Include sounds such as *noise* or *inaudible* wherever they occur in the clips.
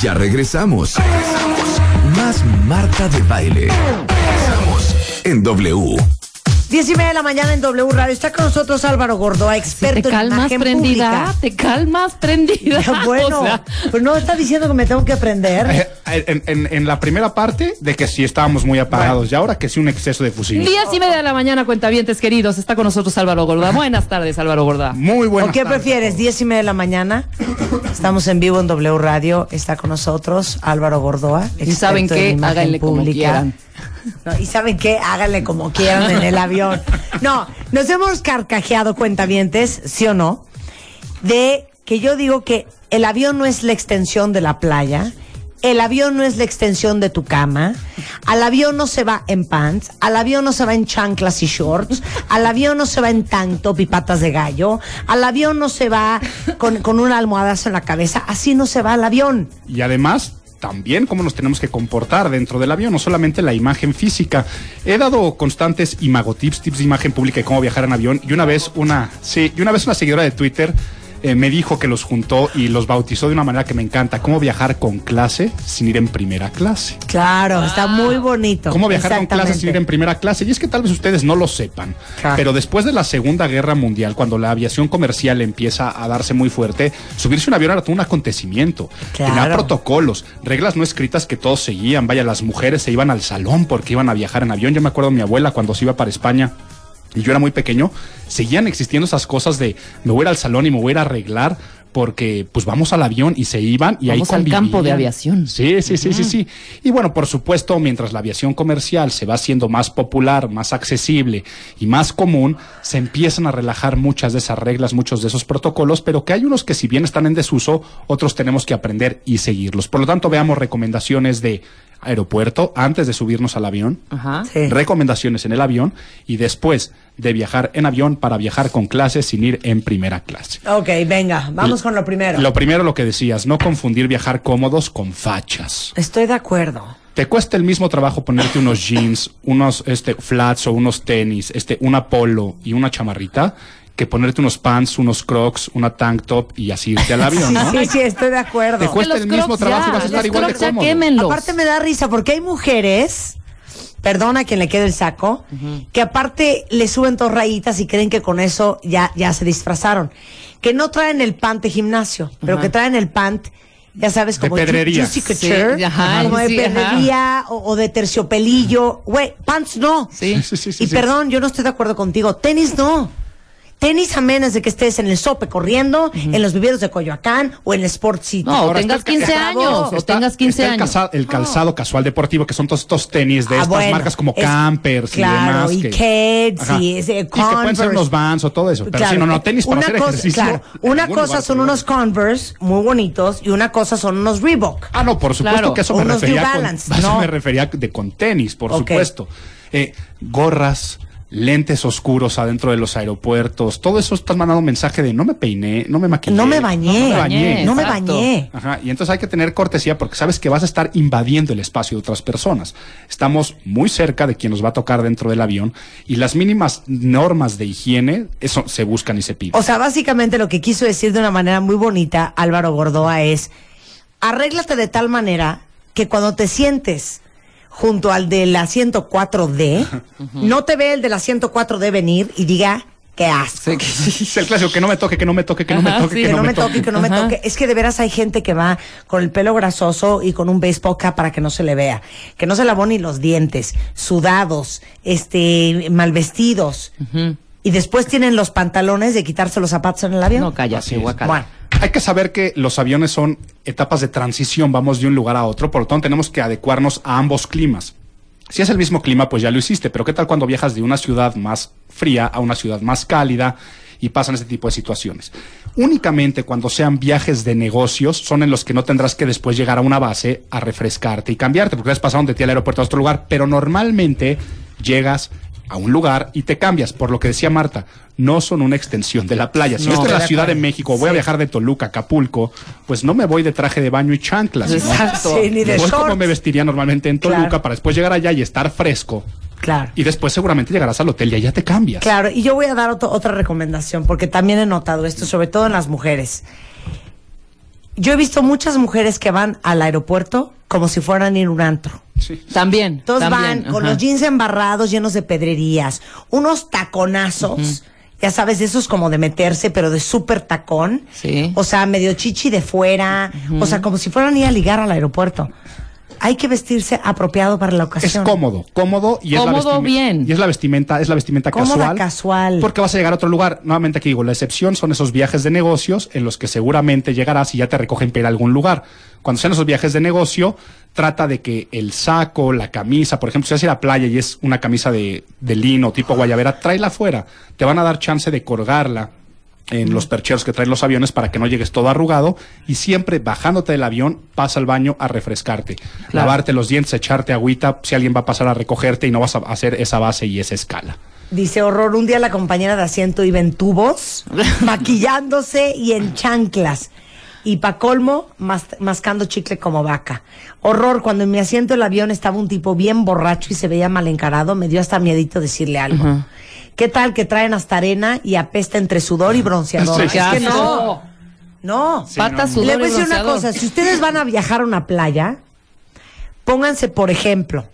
Ya regresamos. Más Marta de Baile. Regresamos en W. Diez y media de la mañana en W Radio. Está con nosotros Álvaro Gordoa, experto te en calmas imagen prendida, pública. te calmas prendida. *laughs* Bueno, O sea, pues no está diciendo que me tengo que aprender. Eh, En, en- en la primera parte de que sí estábamos muy apagados y ahora que sí un exceso de fusil. Diez y media de la mañana, cuentavientes queridos. Está con nosotros Álvaro Gorda. Buenas tardes, Álvaro Gorda. Muy bueno. ¿O qué prefieres? Diez y media de la mañana. Estamos en vivo en W Radio. Está con nosotros Álvaro Gordoa. Y saben qué, imagen háganle como quieran. No, y saben qué, háganle como quieran en el avión. No, nos hemos carcajeado cuentavientes, sí o no, de que yo digo que el avión no es la extensión de la playa. El avión no es la extensión de tu cama. Al avión no se va en pants. Al avión no se va en chanclas y shorts. Al avión no se va en tank top y patas de gallo. Al avión no se va con, con una almohadazo en la cabeza. Así no se va al avión. Y además, también cómo nos tenemos que comportar dentro del avión, no solamente la imagen física. He dado constantes imagotips, tips de imagen pública y cómo viajar en avión. Y una vez una, sí, y una vez una seguidora de Twitter eh, me dijo que los juntó y los bautizó de una manera que me encanta. Cómo viajar con clase sin ir en primera clase. Claro, está muy bonito. ¿Cómo viajar con clase sin ir en primera clase? Y es que tal vez ustedes no lo sepan, Claro. pero después de la Segunda Guerra Mundial, cuando la aviación comercial empieza a darse muy fuerte, subirse a un avión era todo un acontecimiento. Claro. Tenía protocolos, reglas no escritas que todos seguían. Vaya, las mujeres se iban al salón porque iban a viajar en avión. Yo me acuerdo de mi abuela cuando se iba para España y yo era muy pequeño, seguían existiendo esas cosas de me voy a ir al salón y me voy a ir a arreglar porque pues vamos al avión y se iban y Vamos ahí al campo de aviación. Sí, sí, sí, sí, sí. Y bueno, por supuesto, mientras la aviación comercial se va haciendo más popular, más accesible y más común, se empiezan a relajar muchas de esas reglas, muchos de esos protocolos, pero que hay unos que si bien están en desuso, otros tenemos que aprender y seguirlos. Por lo tanto, veamos recomendaciones de aeropuerto antes de subirnos al avión, Ajá. Sí. recomendaciones en el avión y después de viajar en avión para viajar con clase sin ir en primera clase. Ok, venga, vamos con lo primero. Lo primero, lo que decías, no confundir viajar cómodos con fachas. Estoy de acuerdo. Te cuesta el mismo trabajo ponerte unos jeans, unos este flats o unos tenis, este una polo y una chamarrita que ponerte unos pants, unos crocs, una tank top y así irte al avión, ¿no? *laughs* Sí, sí, estoy de acuerdo. Te cuesta el mismo trabajo y vas a estar igual de cómodo. quémenlos. Aparte me da risa porque hay mujeres, perdona a quien le quede el saco, que aparte le suben dos rayitas y creen que con eso ya, ya se disfrazaron. Que no traen el pant de gimnasio, pero que traen el pant, ya sabes, De como ju- pedrería. juicy couture, Sí, ajá, como de sí, pedrería o, o de terciopelillo. Güey, pants no. Sí. Sí, sí, sí, y sí. perdón, yo no estoy de acuerdo contigo. Tenis no. Tenis a menos de que estés en el sope corriendo, en los viveros de Coyoacán o en el Sport City. No, o tengas está el ca- 15 está- años, o está- tengas 15 está el años. calza- El calzado casual deportivo, que son todos estos tenis de Ah, estas bueno, marcas como es- Campers claro, y demás. y Keds, Ajá. y ese que pueden ser Converse. unos Vans o todo eso. Pero Claro, sí, no, no, tenis para una hacer cosa, ejercicio. claro, una cosa son unos. Converse muy bonitos y una cosa son unos Reebok. Ah, no, por supuesto Claro. que eso me refería con, *laughs* eso no. me refería de con tenis, por supuesto. Eh, gorras, lentes oscuros adentro de los aeropuertos, todo eso estás mandando un mensaje de no me peiné, no me maquillé. No me bañé. No me bañé. No me bañé. Ajá, y entonces hay que tener cortesía porque sabes que vas a estar invadiendo el espacio de otras personas. Estamos muy cerca de quien nos va a tocar dentro del avión y las mínimas normas de higiene eso se buscan y se piden. O sea, básicamente lo que quiso decir de una manera muy bonita Álvaro Gordoa es, arréglate de tal manera que cuando te sientes junto al del asiento 4D, no te ve el del asiento 4D venir y diga, qué asco. es el clásico que no me toque, que no me toque, que no me toque, sí. que, que no me toque, que no me toque. Es que de veras hay gente que va con el pelo grasoso y con un baseball cap para que no se le vea. Que no se lavó ni los dientes, sudados, este, mal vestidos. Y después tienen los pantalones de quitarse los zapatos en el avión. No, cállate, guacala. Bueno, Hay que saber que los aviones son etapas de transición, vamos de un lugar a otro, por lo tanto tenemos que adecuarnos a ambos climas. Si es el mismo clima, pues ya lo hiciste, pero ¿qué tal cuando viajas de una ciudad más fría a una ciudad más cálida y pasan este tipo de situaciones? Únicamente cuando sean viajes de negocios son en los que no tendrás que después llegar a una base a refrescarte y cambiarte, porque has pasado de ti al aeropuerto a otro lugar, pero normalmente llegas a un lugar y te cambias, por lo que decía Marta, no son una extensión de la playa. Si No, yo estoy en la Ciudad de. México, voy a viajar de Toluca a Acapulco, pues no me voy de traje de baño y chanclas. ¿no? Exacto. Sí, ni de como me vestiría normalmente en Toluca Claro. para después llegar allá y estar fresco. claro. Y después seguramente llegarás al hotel y allá te cambias. Claro, y yo voy a dar otro- otra recomendación, porque también he notado esto, sobre todo en las mujeres. Yo he visto muchas mujeres que van al aeropuerto como si fueran a ir a un antro. Sí. También. Todos también, van con los jeans embarrados, llenos de pedrerías, unos taconazos, ya sabes, de esos como de meterse, pero de súper tacón. Sí. O sea, medio chichi de fuera, o sea, como si fueran a ir a ligar al aeropuerto. Hay que vestirse apropiado para la Es ocasión. cómodo, cómodo y es la bien. Y es la vestimenta, es la vestimenta Cómoda, casual. casual. Porque vas a llegar a otro lugar. Nuevamente aquí digo, la excepción son esos viajes de negocios en los que seguramente llegarás y ya te recogen para ir a algún lugar. Cuando sean esos viajes de negocio, trata de que el saco, la camisa, por ejemplo, si vas a ir a la playa y es una camisa de, de lino tipo guayabera, tráela afuera. Te van a dar chance de colgarla en los percheros que traen los aviones para que no llegues todo arrugado y siempre bajándote del avión pasa al baño a refrescarte, Claro. lavarte los dientes, echarte agüita si alguien va a pasar a recogerte y no vas a hacer esa base y esa escala. Dice horror, un día la compañera de asiento iba en tubos, *laughs* maquillándose y en chanclas. Y pa' colmo, mas- mascando chicle como vaca. Horror, cuando en mi asiento del avión estaba un tipo bien borracho y se veía mal encarado, me dio hasta miedito decirle algo. ¿Qué tal que traen hasta arena y apesta entre sudor y bronceador? Sí. *laughs* Es ¡Qué que no, no. Sí, Pata, no, sudor Le voy a decir una cosa, si ustedes van a viajar a una playa, pónganse, por ejemplo,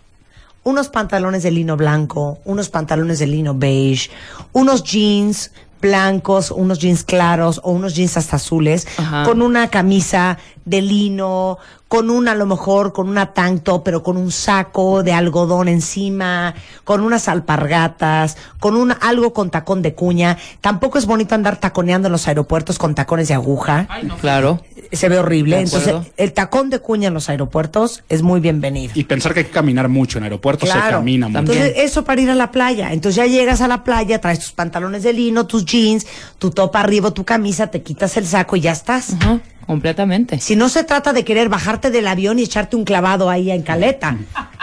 unos pantalones de lino blanco, unos pantalones de lino beige, unos jeans blancos, unos jeans claros o unos jeans hasta azules, Ajá. con una camisa de lino, con una a lo mejor con una tank top, pero con un saco de algodón encima, con unas alpargatas, con un algo con tacón de cuña. Tampoco es bonito andar taconeando en los aeropuertos con tacones de aguja Claro. Se ve horrible. Entonces, el tacón de cuña en los aeropuertos es muy bienvenido. Y pensar que hay que caminar mucho en aeropuertos se Claro. camina mucho. Entonces, eso para ir a la playa. Entonces ya llegas a la playa, traes tus pantalones de lino, tus jeans, tu topa arriba, tu camisa, te quitas el saco y ya estás. Ajá, completamente. Si no se trata de querer bajarte del avión y echarte un clavado ahí en caleta.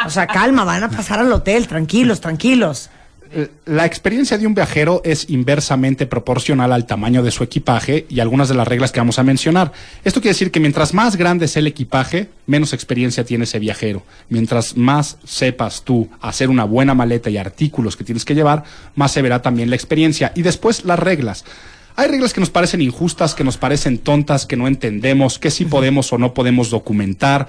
O sea, calma, van a pasar al hotel, tranquilos, tranquilos. Eh, La experiencia de un viajero es inversamente proporcional al tamaño de su equipaje y algunas de las reglas que vamos a mencionar. Esto quiere decir que mientras más grande es el equipaje, menos experiencia tiene ese viajero. Mientras más sepas tú hacer una buena maleta y artículos que tienes que llevar, más se verá también la experiencia. Y después las reglas. Hay reglas que nos parecen injustas, que nos parecen tontas, que no entendemos, que sí podemos o no podemos documentar,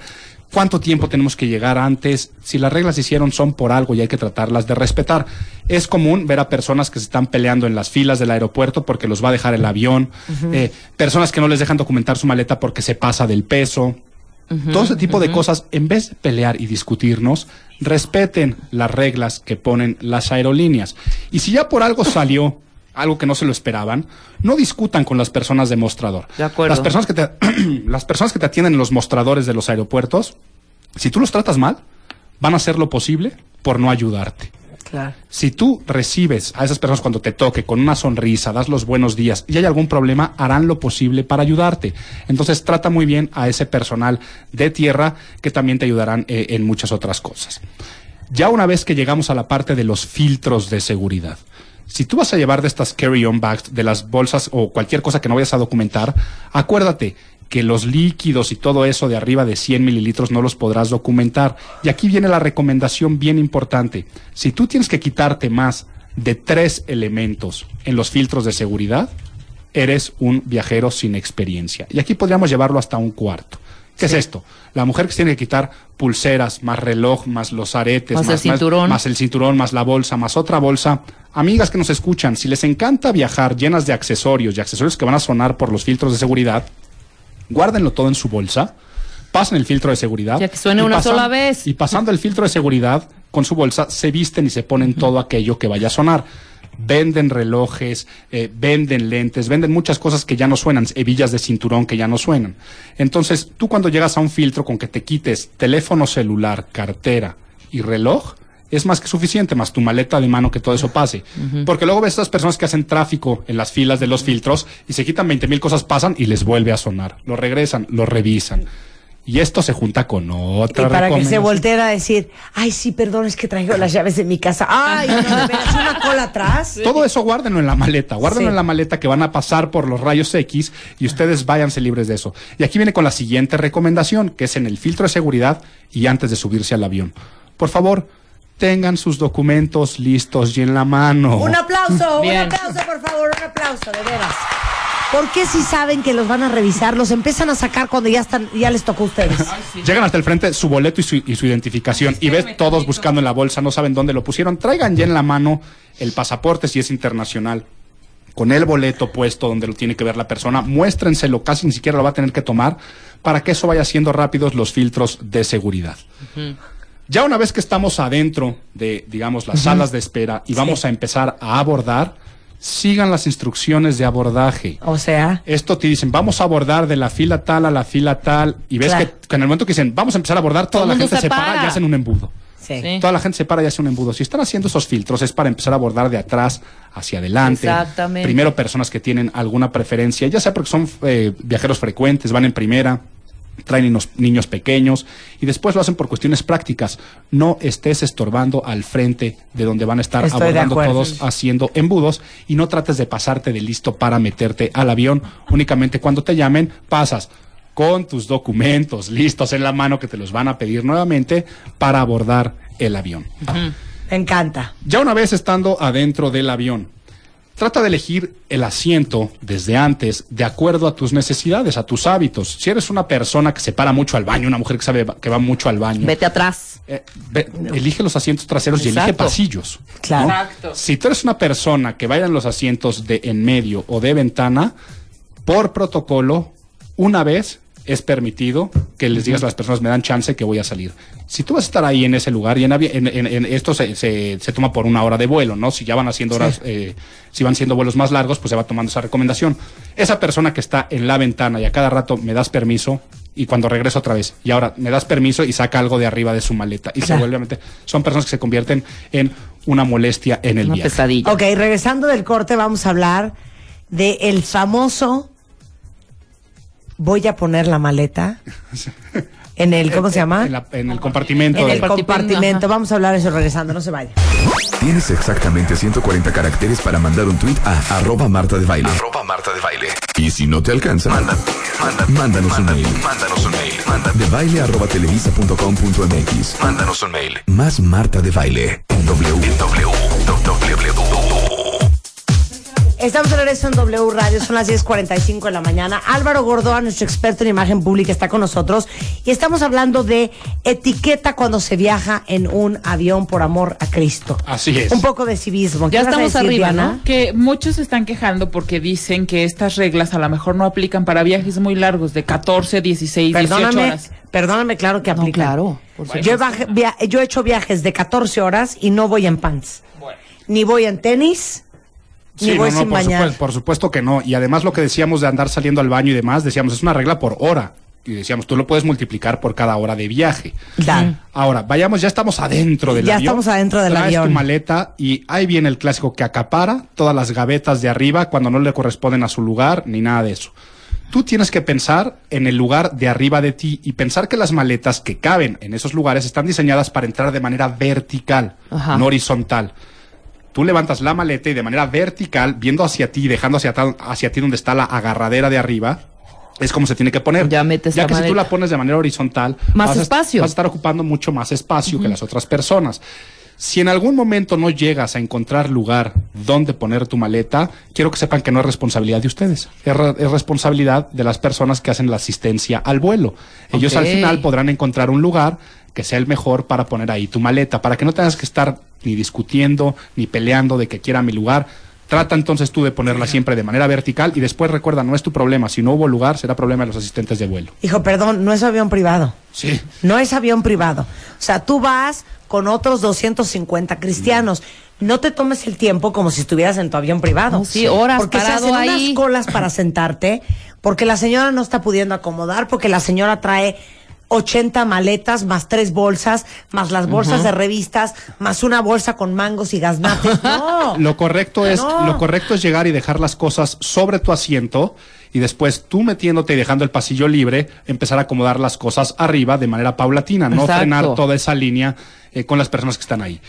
cuánto tiempo tenemos que llegar antes. Si las reglas se hicieron son por algo y hay que tratarlas de respetar. Es común ver a personas que se están peleando en las filas del aeropuerto porque los va a dejar el avión, eh, personas que no les dejan documentar su maleta porque se pasa del peso. Todo ese tipo de cosas, en vez de pelear y discutirnos, respeten las reglas que ponen las aerolíneas. Y si ya por algo salió algo que no se lo esperaban, no discutan con las personas de mostrador. De acuerdo. Las personas que te, *clears throat* las personas que te atienden en los mostradores de los aeropuertos, si tú los tratas mal, van a hacer lo posible por no ayudarte. Claro. Si tú recibes a esas personas cuando te toque con una sonrisa, das los buenos días y hay algún problema, harán lo posible para ayudarte. Entonces trata muy bien a ese personal de tierra que también te ayudarán eh, en muchas otras cosas. Ya una vez que llegamos a la parte de los filtros de seguridad, si tú vas a llevar de estas carry-on bags, de las bolsas o cualquier cosa que no vayas a documentar, acuérdate que los líquidos y todo eso de arriba de 100 mililitros no los podrás documentar. Y aquí viene la recomendación bien importante. Si tú tienes que quitarte más de tres elementos en los filtros de seguridad, eres un viajero sin experiencia. Y aquí podríamos llevarlo hasta un cuarto. ¿Qué es esto? La mujer que se tiene que quitar pulseras, más reloj, más los aretes, Más el cinturón. más el cinturón, más la bolsa, más otra bolsa. Amigas que nos escuchan, si les encanta viajar llenas de accesorios y accesorios que van a sonar por los filtros de seguridad, guárdenlo todo en su bolsa, pasen el filtro de seguridad. Ya que suene una pasan- sola vez. Y pasando el filtro de seguridad con su bolsa, se visten y se ponen todo aquello que vaya a sonar. Venden relojes, eh, venden lentes, venden muchas cosas que ya no suenan, hebillas de cinturón que ya no suenan. Entonces, tú cuando llegas a un filtro con que te quites teléfono celular, cartera y reloj, es más que suficiente, más tu maleta de mano que todo eso pase. Porque luego ves a estas personas que hacen tráfico en las filas de los filtros y se quitan 20 mil cosas, pasan y les vuelve a sonar. Lo regresan, lo revisan. Y esto se junta con otra Y para que se volteara a decir, ay, sí, perdón, es que traigo las llaves de mi casa. Ay, no, de veras, una cola atrás. *laughs* Todo eso guárdenlo en la maleta, guárdenlo Sí. en la maleta que van a pasar por los rayos X y ustedes váyanse libres de eso. Y aquí viene con la siguiente recomendación, que es en el filtro de seguridad y antes de subirse al avión. Por favor, tengan sus documentos listos y en la mano. Un aplauso, un aplauso, por favor, un aplauso, de veras. ¿Por qué si saben que los van a revisar, los empiezan a sacar cuando ya están, ya les tocó a ustedes? Llegan hasta el frente su boleto y su, y su identificación y ves todos buscando en la bolsa, no saben dónde lo pusieron. Traigan ya en la mano el pasaporte si es internacional, con el boleto puesto donde lo tiene que ver la persona. Muéstrenselo, casi ni siquiera lo va a tener que tomar para que eso vaya siendo rápidos los filtros de seguridad. Ya una vez que estamos adentro de, digamos, las salas de espera y vamos a empezar a abordar, sigan las instrucciones de abordaje. O sea, Esto te dicen, vamos a abordar de la fila tal a la fila tal, y ves Claro. que, que en el momento que dicen, vamos a empezar a abordar, toda la gente se se para para. y hacen un embudo. sí. Sí. Toda la gente se para y hace un embudo. Si están haciendo esos filtros es para empezar a abordar de atrás hacia adelante. Exactamente. Primero personas que tienen alguna preferencia, ya sea porque son eh, viajeros frecuentes, van en primera, traen niños, niños pequeños y después lo hacen por cuestiones prácticas. No estés estorbando al frente de donde van a estar Estoy abordando todos haciendo embudos y no trates de pasarte de listo para meterte al avión. Únicamente cuando te llamen pasas con tus documentos listos en la mano que te los van a pedir nuevamente para abordar el avión. Me encanta. Ya una vez estando adentro del avión, trata de elegir el asiento desde antes de acuerdo a tus necesidades, a tus hábitos. Si eres una persona que se para mucho al baño, una mujer que sabe que va mucho al baño, Vete atrás. eh, ve- elige los asientos traseros y elige pasillos. Claro. ¿no? Exacto. Si tú eres una persona que vaya en los asientos de en medio o de ventana, por protocolo, una vez es permitido que les digas a las personas, me dan chance que voy a salir. Si tú vas a estar ahí en ese lugar, y en, en- en- en- esto se, se- se toma por una hora de vuelo, ¿no? Si ya van haciendo horas, eh, si van siendo vuelos más largos, pues se va tomando esa recomendación. Esa persona que está en la ventana y a cada rato me das permiso, y cuando regreso otra vez, y ahora me das permiso y saca algo de arriba de su maleta, y se vuelve a meter. Son personas que se convierten en una molestia en el Una viaje. pesadilla. Ok, regresando del corte vamos a hablar de el famoso voy a poner la maleta en el, ¿cómo se llama? En, la- en el compartimento. En el compartimento. Ajá. Vamos a hablar de eso regresando, no se vaya. Tienes exactamente 140 caracteres para mandar un tweet a arroba Marta de Baile. Arroba Marta de Baile. Y si no te alcanza, manda, manda- mándanos un mail. Mándanos un mail. De baile arroba televisa punto com punto MX. Mándanos un mail. Más Marta de Baile en W. En W. Estamos de regreso en W Radio, son las 10.45 de la mañana. Álvaro Gordoa, nuestro experto en imagen pública, está con nosotros y estamos hablando de etiqueta cuando se viaja en un avión por amor a Cristo. Así es. Un poco de civismo. ¿Qué Ya estamos decir, arriba, Diana? ¿no? que muchos se están quejando porque dicen que estas reglas a lo mejor no aplican para viajes muy largos de 14, 16, 18 Perdóname, horas. perdóname, claro que No, aplica. claro, por Yo he, baje- via- yo he hecho viajes de 14 horas y no voy en pants. Ni voy en tenis, ni Sí, voy no, no, sin por bañar. supuesto, por supuesto que no. Y además lo que decíamos de andar saliendo al baño y demás, decíamos, es una regla por hora. Y decíamos, tú lo puedes multiplicar por cada hora de viaje. Claro. Ahora, vayamos, ya estamos adentro del Ya avión. estamos adentro del Traes avión. tu maleta y ahí viene el clásico que acapara todas las gavetas de arriba cuando no le corresponden a su lugar ni nada de eso. Tú tienes que pensar en el lugar de arriba de ti y pensar que las maletas que caben en esos lugares están diseñadas para entrar de manera vertical, Ajá. no horizontal. Tú levantas la maleta y de manera vertical, viendo hacia ti, dejando hacia, hacia ti donde está la agarradera de arriba, es como se tiene que poner. Ya metes ya que si tú la pones de manera horizontal, Más vas a- espacio. vas a estar ocupando mucho más espacio que las otras personas. Si en algún momento no llegas a encontrar lugar donde poner tu maleta, quiero que sepan que no es responsabilidad de ustedes, es, re- es responsabilidad de las personas que hacen la asistencia al vuelo. Ellos al final podrán encontrar un lugar que sea el mejor para poner ahí tu maleta, para que no tengas que estar ni discutiendo ni peleando de que quiera mi lugar. Trata entonces tú de ponerla siempre de manera vertical y después recuerda, no es tu problema. Si no hubo lugar, será problema de los asistentes de vuelo. Hijo, perdón, no es avión privado. Sí. No es avión privado. O sea, tú vas con otros 250 cristianos. No te tomes el tiempo como si estuvieras en tu avión privado. No, sí, horas Porque se hacen ahí. unas colas para sentarte, porque la señora no está pudiendo acomodar, porque la señora trae 80 maletas, más tres bolsas, más las bolsas de revistas, más una bolsa con mangos y gaznates. *laughs* No. Lo correcto es, No. lo correcto es llegar y dejar las cosas sobre tu asiento y después tú metiéndote y dejando el pasillo libre, empezar a acomodar las cosas arriba de manera paulatina, no Exacto. frenar toda esa línea eh, con las personas que están ahí.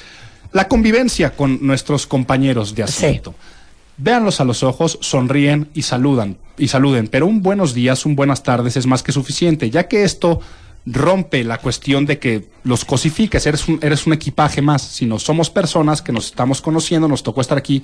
La convivencia con nuestros compañeros de asiento. Véanlos a los ojos, sonríen y saludan y saluden, pero un buenos días, un buenas tardes es más que suficiente, ya que esto rompe la cuestión de que los cosifiques, eres un, eres un equipaje más, sino somos personas que nos estamos conociendo, nos tocó estar aquí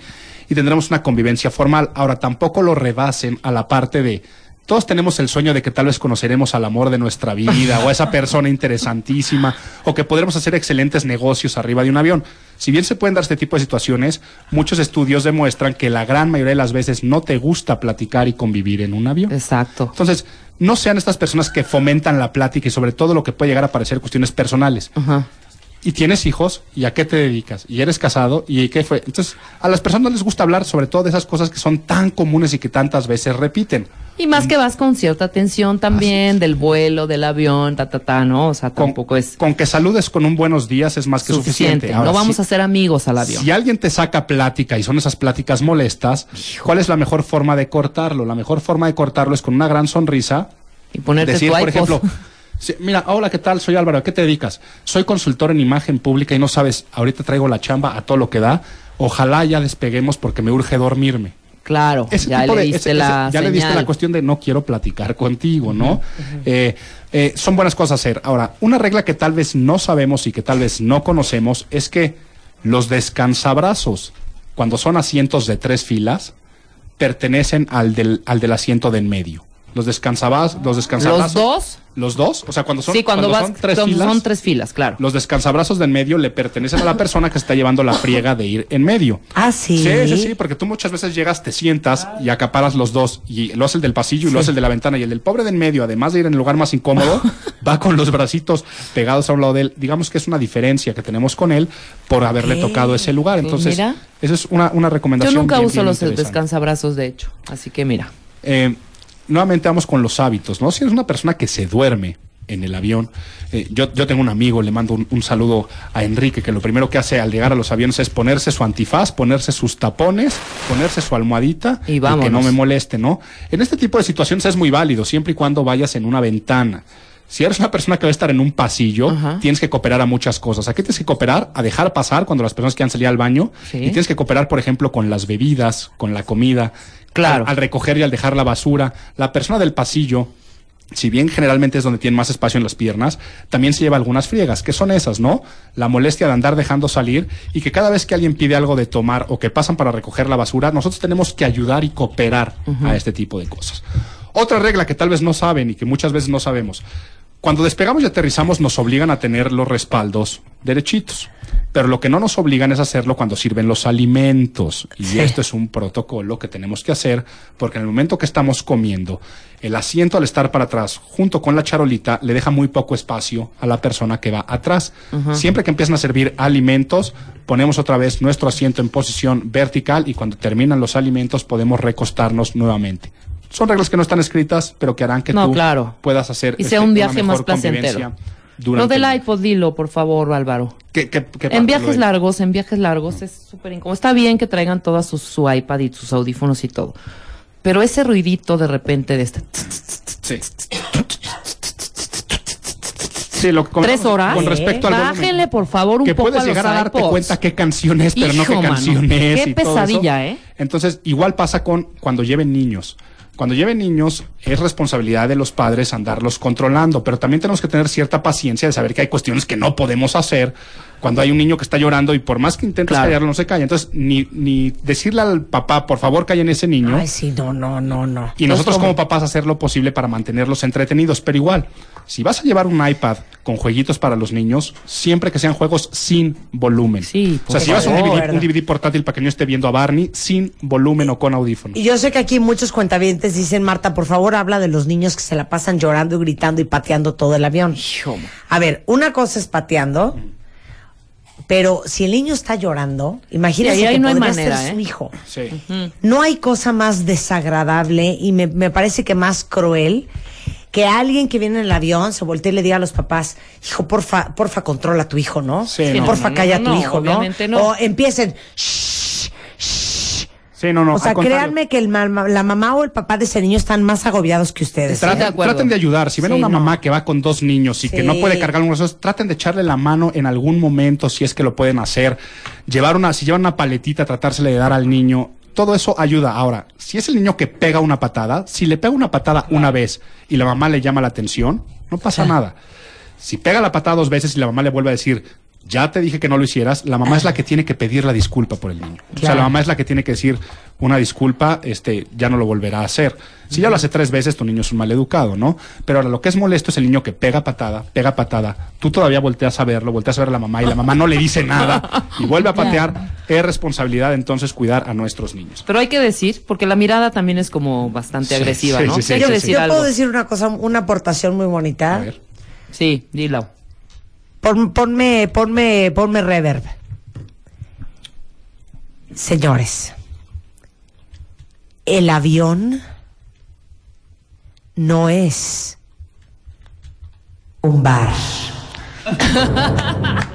y tendremos una convivencia formal. Ahora, tampoco lo rebasen a la parte de todos tenemos el sueño de que tal vez conoceremos al amor de nuestra vida o a esa persona *laughs* interesantísima o que podremos hacer excelentes negocios arriba de un avión. Si bien se pueden dar este tipo de situaciones, muchos estudios demuestran que la gran mayoría de las veces no te gusta platicar y convivir en un avión. Exacto. Entonces, no sean estas personas que fomentan la plática y sobre todo lo que puede llegar a parecer cuestiones personales. Ajá. Y tienes hijos, ¿y a qué te dedicas? ¿Y eres casado? ¿Y qué fue? Entonces, a las personas no les gusta hablar sobre todo de esas cosas que son tan comunes y que tantas veces repiten. Y más que vas con cierta atención también del vuelo, del avión, ta, ta, ta, ¿no? O sea, Con, tampoco es con que saludes con un buenos días es más que suficiente. suficiente. Ahora, no vamos si- a ser amigos al avión. Si alguien te saca plática y son esas pláticas molestas, ¿cuál es la mejor forma de cortarlo? La mejor forma de cortarlo es con una gran sonrisa. y ponerte decir, tu por ejemplo, *laughs* sí, mira, hola, ¿qué tal? Soy Álvaro, ¿a qué te dedicas? Soy consultor en imagen pública y no sabes, ahorita traigo la chamba a todo lo que da. Ojalá ya despeguemos porque me urge dormirme. Claro, ya le de- diste ese- ese- la ya le diste señal. la cuestión de no quiero platicar contigo, ¿no? Eh, eh, son buenas cosas a hacer. Ahora, una regla que tal vez no sabemos y que tal vez no conocemos es que los descansabrazos, cuando son asientos de tres filas, pertenecen al del, al del asiento de en medio. Los descansabrazos, los descansabrazos. ¿Los dos? Los dos, o sea, cuando son, sí, cuando, vas, son tres cuando filas, son tres filas, claro. los descansabrazos de en medio le pertenecen a la persona que está llevando la friega de ir en medio. Ah, sí. Sí, sí, sí, porque tú muchas veces llegas, te sientas y acaparas los dos. Y lo hace el del pasillo y lo hace el de la ventana. Y el del pobre de en medio, además de ir en el lugar más incómodo, *laughs* va con los bracitos pegados a un lado de él. Digamos que es una diferencia que tenemos con él por haberle tocado ese lugar. Entonces, mira. esa es una, una Yo recomendación. nunca bien, uso bien los descansabrazos, de hecho. Así que mira. Eh, nuevamente vamos con los hábitos, ¿no? Si eres una persona que se duerme en el avión, eh, yo, yo tengo un amigo, le mando un, un saludo a Enrique, que lo primero que hace al llegar a los aviones es ponerse su antifaz, ponerse sus tapones, ponerse su almohadita Y que vámonos. no me moleste, ¿no? En este tipo de situaciones es muy válido, siempre y cuando vayas en una ventana. Si eres una persona que va a estar en un pasillo, Ajá. tienes que cooperar a muchas cosas. Aquí tienes que cooperar a dejar pasar cuando las personas quieran salir al baño. Sí. Y tienes que cooperar, por ejemplo, con las bebidas, con la comida. Claro. Al, al recoger y al dejar la basura. La persona del pasillo, si bien generalmente es donde tiene más espacio en las piernas, también se lleva algunas friegas. ¿Qué son esas, no? La molestia de andar dejando salir y que cada vez que alguien pide algo de tomar o que pasan para recoger la basura, nosotros tenemos que ayudar y cooperar a este tipo de cosas. Otra regla que tal vez no saben y que muchas veces no sabemos. Cuando despegamos y aterrizamos nos obligan a tener los respaldos derechitos. Pero lo que no nos obligan es hacerlo cuando sirven los alimentos. Y Sí. esto es un protocolo que tenemos que hacer porque en el momento que estamos comiendo, el asiento al estar para atrás junto con la charolita le deja muy poco espacio a la persona que va atrás. Siempre que empiezan a servir alimentos, ponemos otra vez nuestro asiento en posición vertical y cuando terminan los alimentos podemos recostarnos nuevamente. Son reglas que no están escritas, pero que harán que No, tú claro. puedas hacer Y sea este, un viaje más placentero. Lo del el viaje. iPod, dilo, por favor, Álvaro. ¿Qué- qué- qué parte? En viajes largos, en viajes largos es súper incómodo. Está bien que traigan todas sus, su iPad y sus audífonos y todo. Pero ese ruidito de repente de este... Sí. Sí, lo que con- ¿Tres horas? Con respecto al. Bájenle, por favor, un que poco puedes a llegar los a darte iPods. cuenta qué canción es, pero no qué mano. canción es. Qué y todo eso. pesadilla, ¿eh? Entonces, igual pasa con cuando lleven niños. Cuando lleven niños, es responsabilidad de los padres andarlos controlando, pero también tenemos que tener cierta paciencia de saber que hay cuestiones que no podemos hacer cuando hay un niño que está llorando y por más que intentes Claro. callarlo, no se calla. Entonces, ni, ni decirle al papá, por favor, callen ese niño. Ay, sí, no, no, no, no. Y nosotros como papás hacer lo posible para mantenerlos entretenidos, pero igual, si vas a llevar un iPad con jueguitos para los niños, siempre que sean juegos sin volumen. Sí, o sea, por si llevas un favor. DVD, un DVD portátil para que el niño esté viendo a Barney, sin volumen o con audífonos. Y yo sé que aquí muchos cuentavientes dicen, Marta, por favor, habla de los niños que se la pasan llorando y gritando y pateando todo el avión. A ver, una cosa es pateando, pero si el niño está llorando, imagínese Sí, ahí que no hay podría manera, ser ¿eh? su hijo. Sí. No hay cosa más desagradable y me, me parece que más cruel que alguien que viene en el avión se voltee y le diga a los papás, hijo, porfa, porfa, controla a tu hijo, ¿no? Sí, porfa, no, no, calla a tu no, hijo, ¿no? O empiecen. Sí, no, no. o sea, créanme que el ma- la mamá o el papá de ese niño están más agobiados que ustedes. De Traten, de ayudar. Si ven a una no. mamá que va con dos niños y que no puede cargar uno de esos, traten de echarle la mano en algún momento, si es que lo pueden hacer. Llevar una, si llevan una paletita, tratársele de dar al niño. Todo eso ayuda. Ahora, si es el niño que pega una patada, si le pega una patada una vez y la mamá le llama la atención, no pasa nada. Si pega la patada dos veces y la mamá le vuelve a decir, ya te dije que no lo hicieras, la mamá es la que tiene que pedir la disculpa por el niño. O sea, la mamá es la que tiene que decir una disculpa, este, ya no lo volverá a hacer. Si ya lo hace tres veces, tu niño es un mal educado, ¿no? Pero ahora lo que es molesto es el niño que pega patada, pega patada, tú todavía volteas a verlo, volteas a ver a la mamá y la mamá no le dice nada y vuelve a *laughs* patear. Es responsabilidad entonces cuidar a nuestros niños. Pero hay que decir, porque la mirada también es como bastante Sí, agresiva, sí, ¿no? sí, hay que sí, decir Yo algo. puedo decir una cosa, una aportación muy bonita. A ver. Sí, dilo. Pon- ponme, ponme, ponme reverb. Señores, el avión no es un bar. *laughs*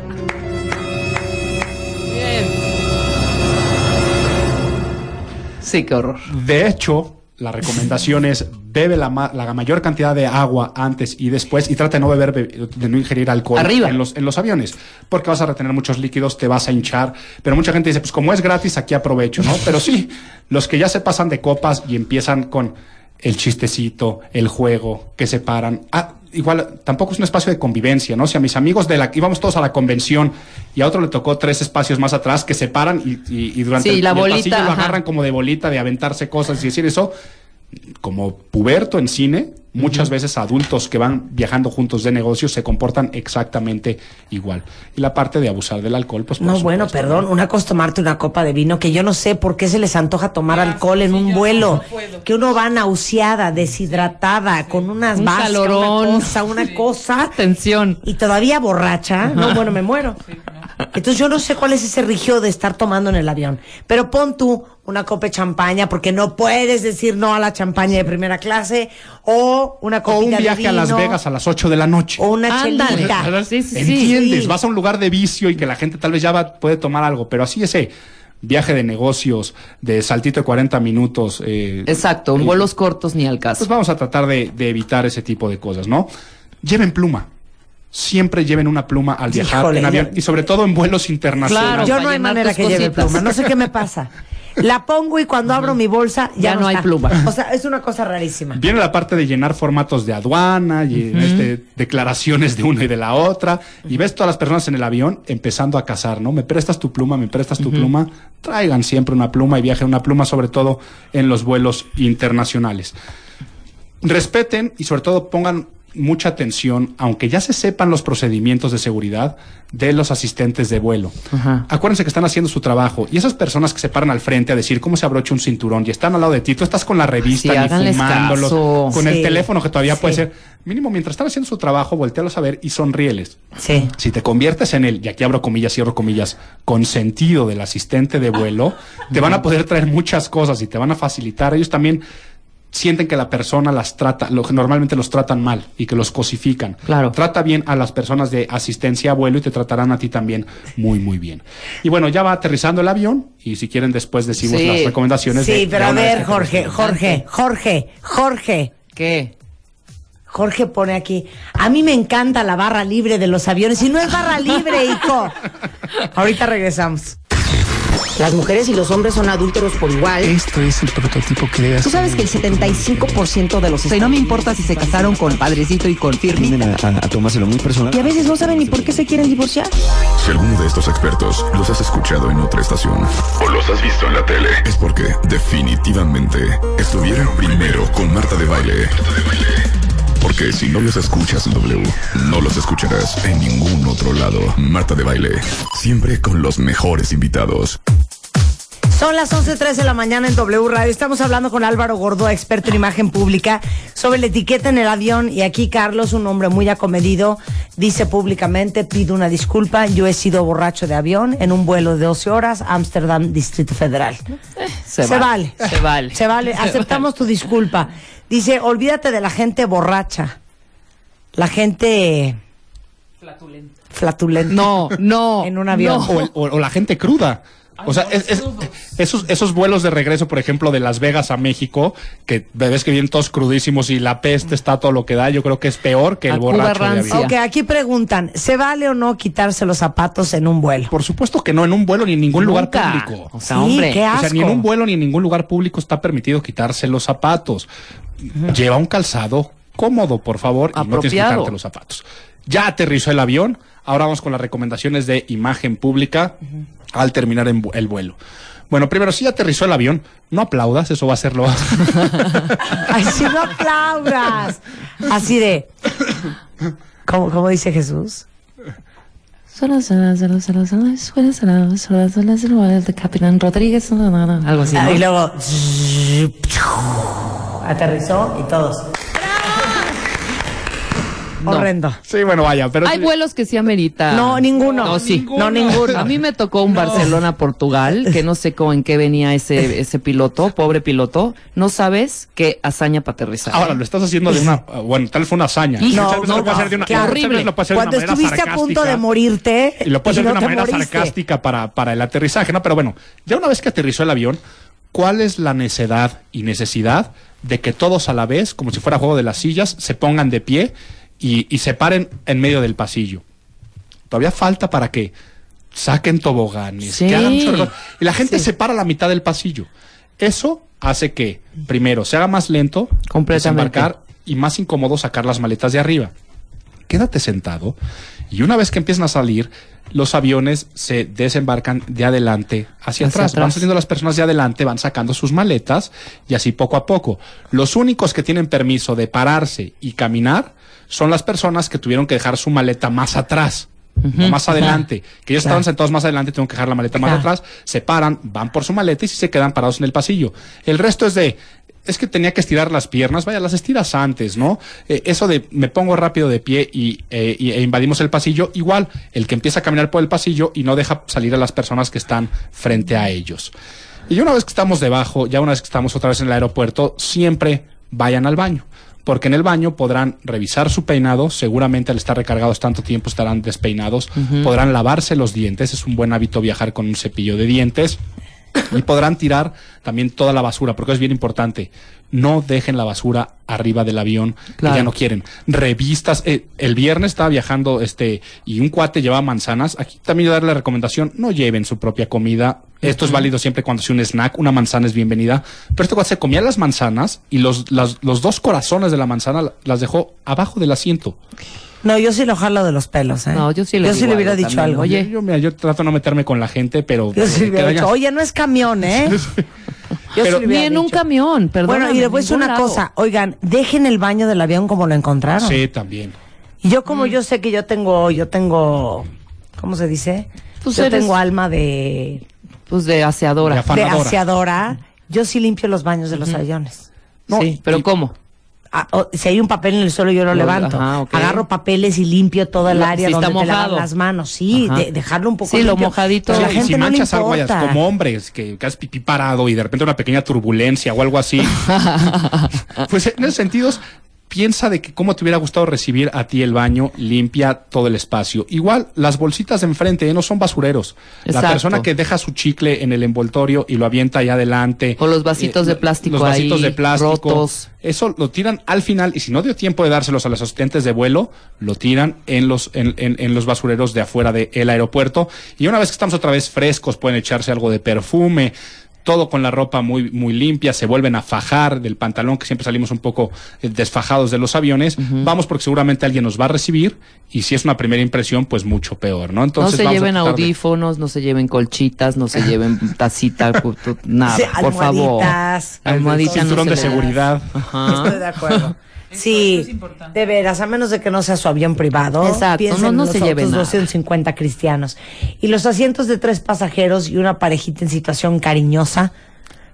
Sí, qué horror. De hecho, la recomendación es bebe la, ma- la mayor cantidad de agua antes y después y trata de no beber, be- de no ingerir alcohol Arriba. En, los, en los aviones, porque vas a retener muchos líquidos, te vas a hinchar. Pero mucha gente dice, pues como es gratis, aquí aprovecho, ¿no? Pero sí, los que ya se pasan de copas y empiezan con el chistecito, el juego, que se paran. Ah, igual, tampoco es un espacio de convivencia, ¿no? Si a mis amigos de la, íbamos todos a la convención y a otro le tocó tres espacios más atrás que se paran y, y- y durante Sí, el, la y el bolita, pasillo lo agarran como de bolita, de aventarse cosas y decir eso, como puberto en cine, muchas veces adultos que van viajando juntos de negocios se comportan exactamente igual. Y la parte de abusar del alcohol, pues por No, bueno, perdón, una cosa es tomarte una copa de vino, que yo no sé por qué se les antoja tomar alcohol en un vuelo, que uno va nauseada, deshidratada, con unas Un vascas, calorón. una cosa, una cosa, Tensión. y todavía borracha, no, bueno, me muero. Entonces yo no sé cuál es ese rigio de estar tomando en el avión, pero pon tú una copa de champaña, porque no puedes decir no a la champaña de primera clase, o una O copita un viaje de a Las vegas a las 8 de la noche. o una Ándale. chelita. Sí, sí, sí. ¿Entiendes? Sí. Vas a un lugar de vicio y que la gente tal vez ya va- puede tomar algo, pero así ese viaje de negocios, de saltito de 40 minutos. eh, Exacto, en eh, vuelos cortos ni al caso. Pues vamos a tratar de, de evitar ese tipo de cosas, ¿no? Lleven pluma. Siempre lleven una pluma al viajar Híjole, en avión yo- y sobre todo en vuelos internacionales. Claro. Yo no hay manera que lleve cositas. pluma, no sé qué me pasa. *laughs* La pongo y cuando abro mi bolsa ya, Ya no hay está. pluma. O sea, es una cosa rarísima. Viene la parte de llenar formatos de aduana y este, declaraciones de una y de la otra. Y ves todas las personas en el avión empezando a cazar, ¿no? Me prestas tu pluma, me prestas tu pluma. Traigan siempre una pluma y viajen una pluma, sobre todo en los vuelos internacionales. Respeten y sobre todo pongan mucha atención, aunque ya se sepan los procedimientos de seguridad de los asistentes de vuelo. Ajá. Acuérdense que están haciendo su trabajo y esas personas que se paran al frente a decir cómo se abrocha un cinturón y están al lado de ti, tú estás con la revista Sí, ni caso. con Sí, el teléfono que todavía puede ser. Mínimo, mientras están haciendo su trabajo, voltealos a ver y sonríeles. Sí. Si te conviertes en el, y aquí abro comillas, cierro comillas, consentido del asistente de vuelo, te van a poder traer muchas cosas y te van a facilitar. Ellos también sienten que la persona las trata, lo que normalmente los tratan mal y que los cosifican. Claro. Trata bien a las personas de asistencia a vuelo y te tratarán a ti también muy, muy bien. Y bueno, ya va aterrizando el avión y si quieren después decimos Sí. las recomendaciones. Sí, de- pero de a ver, Jorge. Jorge, Jorge, Jorge. ¿Qué? Jorge pone aquí, a mí me encanta la barra libre de los aviones y no es barra libre, hijo. *laughs* Ahorita regresamos. Las mujeres y los hombres son adúlteros por igual. Esto es el prototipo que debe Tú sabes que el 75% de los O sea, no me importa si se casaron con Padrecito y con Firme. a- a tomárselo muy personal. y a veces no saben ni por qué se quieren divorciar. Si alguno de estos expertos los has escuchado en otra estación o los has visto en la tele, es porque definitivamente estuvieron primero con Marta de Baile. Porque si no los escuchas en W, no los escucharás en ningún otro lado. Marta de Baile, siempre con los mejores invitados. Son las 11.13 de la mañana en W Radio. Estamos hablando con Álvaro Gordo, experto en imagen pública, sobre la etiqueta en el avión. Y aquí Carlos, un hombre muy acomedido, dice públicamente, pido una disculpa, yo he sido borracho de avión en un vuelo de 12 horas, Ámsterdam, Distrito Federal. Se, Se vale. Se vale. Se vale, *laughs* aceptamos tu disculpa. Dice, olvídate de la gente borracha. La gente flatulenta. No, no. En un avión. no. o, el- o- o la gente cruda. O sea, es- es- esos, esos vuelos de regreso, por ejemplo, de Las Vegas a México, que ves que vienen todos crudísimos y la peste está todo lo que da, yo creo que es peor que A el Cuba borracho de avión. Ok, aquí preguntan, ¿se vale o no quitarse los zapatos en un vuelo? Por supuesto que no, en un vuelo ni en ningún lugar público. O sea, Sí, hombre. qué O sea, ni en un vuelo ni en ningún lugar público está permitido quitarse los zapatos. Lleva un calzado cómodo, por favor, y no tienes que Apropiado. quitarte los zapatos. Ya aterrizó el avión, ahora vamos con las recomendaciones de imagen pública al terminar en el vuelo. Bueno, primero, si ya aterrizó el avión, no aplaudas, eso va a ser lo... *laughs* Ay, si no aplaudas. Así de. ¿Cómo, cómo dice Jesús? Solas, solas, solas, solas, solas, solas, solas, solas, solas, solas, de Capitán Rodríguez, no, algo así. Ah. Y luego. *laughs* Aterrizó y todos. No. Horrendo. sí, bueno, vaya, pero... Hay vuelos que sí amerita. No, ninguno. No, sí. No, ninguno. A mí me tocó un Barcelona-Portugal, que no sé cómo en qué venía ese, ese piloto, pobre piloto. No sabes qué hazaña para aterrizar. Ahora lo estás haciendo de una... Bueno, tal vez fue una hazaña. Veces no, lo no, hacer de una... qué horrible. lo de Cuando una estuviste a punto de morirte. Y lo puedes hacer no de una manera moriste. sarcástica para, para el aterrizaje, ¿no? Pero bueno, ya una vez que aterrizó el avión, ¿cuál es la necedad y necesidad de que todos a la vez, como si fuera juego de las sillas, se pongan de pie y, y se paren en medio del pasillo? Todavía falta para que saquen toboganes, Sí. que hagan chorros, y la gente se para a la mitad del pasillo. Eso hace que, primero, se haga más lento desembarcar y más incómodo sacar las maletas de arriba quédate sentado y una vez que empiezan a salir, los aviones se desembarcan de adelante hacia, Hacia atrás. Van saliendo las personas de adelante, van sacando sus maletas y así poco a poco. Los únicos que tienen permiso de pararse y caminar son las personas que tuvieron que dejar su maleta más atrás. o más adelante, que ellos estaban sentados más adelante, tengo que dejar la maleta más atrás, se paran, van por su maleta y sí se quedan parados en el pasillo. El resto es de, es que tenía que estirar las piernas, vaya, las estiras antes, ¿no? Eh, eso de me pongo rápido de pie y, eh, y- e invadimos el pasillo, igual, el que empieza a caminar por el pasillo y no deja salir a las personas que están frente a ellos. Y una vez que estamos debajo, ya una vez que estamos otra vez en el aeropuerto, siempre vayan al baño. Porque en el baño podrán revisar su peinado, seguramente al estar recargados tanto tiempo estarán despeinados, podrán lavarse los dientes, es un buen hábito viajar con un cepillo de dientes, y podrán tirar también toda la basura, porque es bien importante. No dejen la basura arriba del avión Claro. que ya no quieren. Revistas. eh, el viernes estaba viajando este y un cuate llevaba manzanas. Aquí también yo darle la recomendación: no lleven su propia comida. Esto es válido siempre cuando sea un snack. Una manzana es bienvenida. Pero este cuate se comía las manzanas y los, las- los dos corazones de la manzana la- las dejó abajo del asiento. No, yo sí lo jalo de los pelos, ¿eh? No, yo sí le Yo digo le hubiera algo dicho también. algo. Oye, Yo, mira, yo trato de no meterme con la gente, pero. Yo sí le hubiera dicho, oye, no es camión, *laughs* ¿eh? Yo Pero- sí Ni en un dicho. camión, perdón. Bueno, y le voy a decir una cosa. Oigan, dejen el baño del avión como lo encontraron. Sí, también. Y yo Mm. como yo sé que yo tengo, yo tengo, ¿cómo se dice? Pues yo eres- tengo alma de, Pues de aseadora. De de aseadora. Yo sí limpio los baños de los aviones. No, sí, pero y- ¿cómo? Ah, o- si hay un papel en el suelo, yo lo Lo- levanto. ajá. Agarro papeles y limpio toda el Lo- área si donde te lavan mojado. las manos. Sí, de- dejarlo un poco Sí, lo limpio. mojadito. Pero a la Sí, gente si no le manchas algo, importa. como hombres, que, que haces pipí parado y de repente una pequeña turbulencia o algo así. *laughs* pues en esos sentidos, piensa de que cómo te hubiera gustado recibir a ti el baño, limpia todo el espacio. Igual, las bolsitas de enfrente ¿eh? no son basureros. La Exacto. persona que deja su chicle en el envoltorio y lo avienta allá adelante. O los vasitos de plástico Los vasitos ahí, de plástico. rotos. Eso lo tiran al final y si no dio tiempo de dárselos a los asistentes de vuelo, lo tiran en los, en, en- en los basureros de afuera del aeropuerto. Y una vez que estamos otra vez frescos, pueden echarse algo de perfume. Todo con la ropa muy, muy limpia, se vuelven a fajar del pantalón, que siempre salimos un poco eh, desfajados de los aviones. Vamos porque seguramente alguien nos va a recibir y si es una primera impresión, pues mucho peor, ¿no? Entonces no se vamos a lleven de- audífonos, no se lleven colchitas, no se lleven *laughs* tacita, *laughs* nada, Sí, por favor. almohaditas. Cinturón se de seguridad. Ajá. Estoy de acuerdo. Sí, eso es importante. de veras, a menos de que no sea su avión privado. Exacto, no, no en se los lleve otros nada. 250 cristianos. Y los asientos de tres pasajeros y una parejita en situación cariñosa,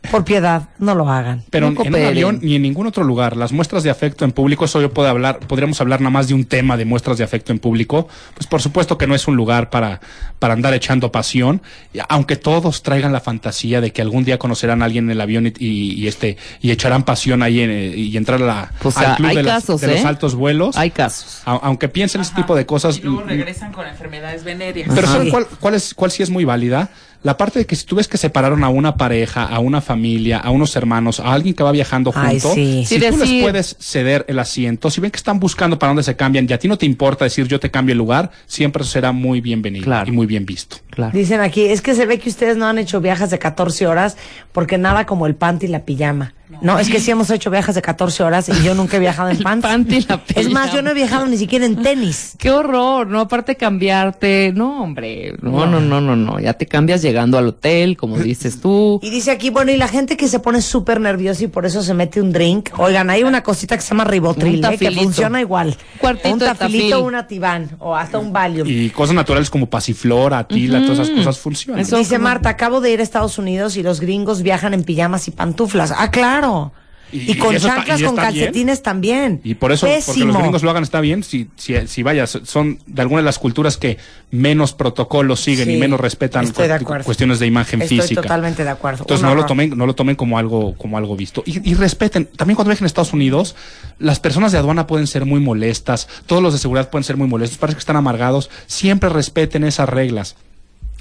por piedad, no lo hagan. Pero No en un avión ni en ningún otro lugar. Las muestras de afecto en público, eso yo puedo hablar, podríamos hablar nada más de un tema de muestras de afecto en público. Pues por supuesto que no es un lugar para, para andar echando pasión. Aunque todos traigan la fantasía de que algún día conocerán a alguien en el avión y, y- y este, y echarán pasión ahí en, eh, y entrar a la, Pues, al club hay de, las- casos, los ¿eh? altos vuelos. Hay casos. A- aunque piensen ese tipo de cosas. Y luego regresan con enfermedades venéreas. pero Ajá. ¿saben cuál, cuál, es, cuál sí es muy válida? La parte de que si tú ves que separaron a una pareja, a una familia, a unos hermanos, a alguien que va viajando Ay, junto, sí. si Sí, tú les puedes ceder el asiento, si ven que están buscando para dónde se cambian y a ti no te importa decir yo te cambio el lugar, siempre eso será muy bienvenido Claro. y muy bien visto. Claro. Dicen aquí, es que se ve que ustedes no han hecho viajes de 14 horas porque nada como el panty y la pijama. No, es que sí hemos hecho viajes de 14 horas y yo nunca he viajado en *laughs* pants. Panty la es más, yo no he viajado ni siquiera en tenis. *laughs* Qué horror, no, aparte cambiarte, no, hombre, no, no, no, no, no, ya te cambias llegando al hotel, como *laughs* dices tú. Y dice aquí, bueno, y la gente que se pone súper nerviosa y por eso se mete un drink. Oigan, hay una cosita que se llama ribotril, Un ¿eh? que funciona igual. Un cuartito un de tafilito, tafil. un ativán o hasta un Valium. Y cosas naturales como pasiflora, todas esas cosas funcionan. Eso- Dice como- Marta, acabo de ir a Estados Unidos y los gringos viajan en pijamas y pantuflas. Ah, claro. Y, Y- con y eso está- chanclas y con bien. calcetines también. Y por eso, porque Pésimo. los gringos lo hagan está bien, si, si, si vaya, son de algunas de las culturas que menos protocolos siguen Sí, y menos respetan de cuestiones de imagen Estoy física. totalmente de acuerdo. Entonces Un no lo tomen, no lo tomen como algo, como algo visto. Y, y respeten, también cuando viajen a Estados Unidos, las personas de aduana pueden ser muy molestas, todos los de seguridad pueden ser muy molestos, parece que están amargados, siempre respeten esas reglas.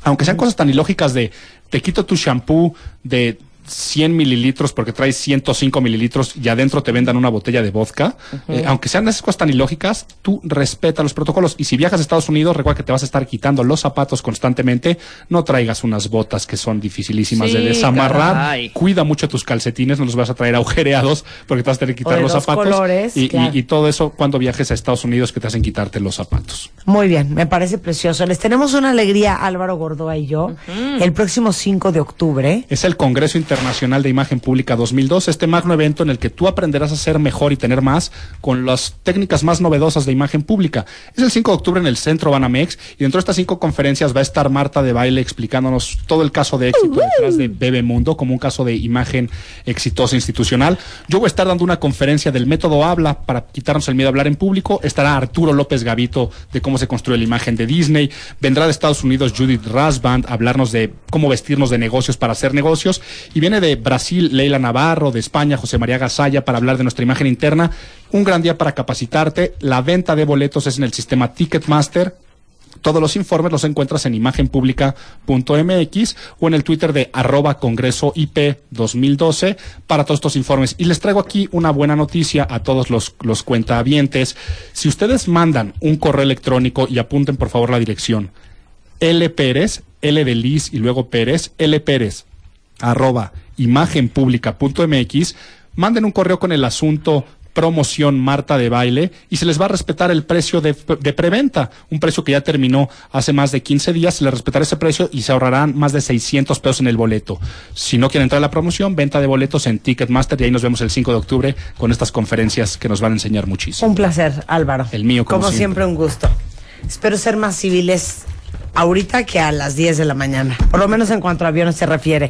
Aunque sean cosas tan ilógicas de te quito tu shampoo de 100 mililitros porque traes 105 mililitros y adentro te vendan una botella de vodka, eh, aunque sean esas cosas tan ilógicas, tú respeta los protocolos. Y si viajas a Estados Unidos, recuerda que te vas a estar quitando los zapatos constantemente, no traigas unas botas que son dificilísimas de desamarrar, caray. cuida mucho tus calcetines, no los vas a traer agujereados porque te vas a tener que O quitar de los dos zapatos. colores, y, y- claro. y todo eso cuando viajes a Estados Unidos que te hacen quitarte los zapatos. Muy bien, me parece precioso. Les tenemos una alegría, Álvaro Gordoa y yo, el próximo 5 de octubre. Es el Congreso Internacional de Imagen Pública 2002, este magno evento en el que tú aprenderás a ser mejor y tener más con las técnicas más novedosas de imagen pública. Es el 5 de octubre en el Centro Banamex y dentro de estas cinco conferencias va a estar Marta de Baile explicándonos todo el caso de éxito detrás de Bebemundo como un caso de imagen exitosa institucional. Yo voy a estar dando una conferencia del método Habla para quitarnos el miedo a hablar en público. Estará Arturo López Gavito de cómo se construye la imagen de Disney. Vendrá de Estados Unidos Judith Rasband a hablarnos de cómo vestirnos de negocios para hacer negocios. Y viene de Brasil Leila Navarro, de España José María Gasalla para hablar de nuestra imagen interna. Un gran día para capacitarte. La venta de boletos es en el sistema Ticketmaster. Todos los informes los encuentras en imagenpublica.mx o en el Twitter de arroba Congreso IP 2012 para todos estos informes. Y les traigo aquí una buena noticia a todos los, los cuentavientes. Si ustedes mandan un correo electrónico y apunten por favor la dirección L Pérez, L de Liz y luego Pérez, L Pérez, arroba imagenpublica.mx, manden un correo con el asunto promoción Marta de baile y se les va a respetar el precio de, de preventa, un precio que ya terminó hace más de 15 días, se les respetará ese precio y se ahorrarán más de 600 pesos en el boleto. Si no quieren entrar a la promoción, venta de boletos en Ticketmaster y ahí nos vemos el 5 de octubre con estas conferencias que nos van a enseñar muchísimo. Un placer, Álvaro. El mío, como siempre. siempre. un gusto. Espero ser más civiles ahorita que a las 10 de la mañana, por lo menos en cuanto a aviones se refiere.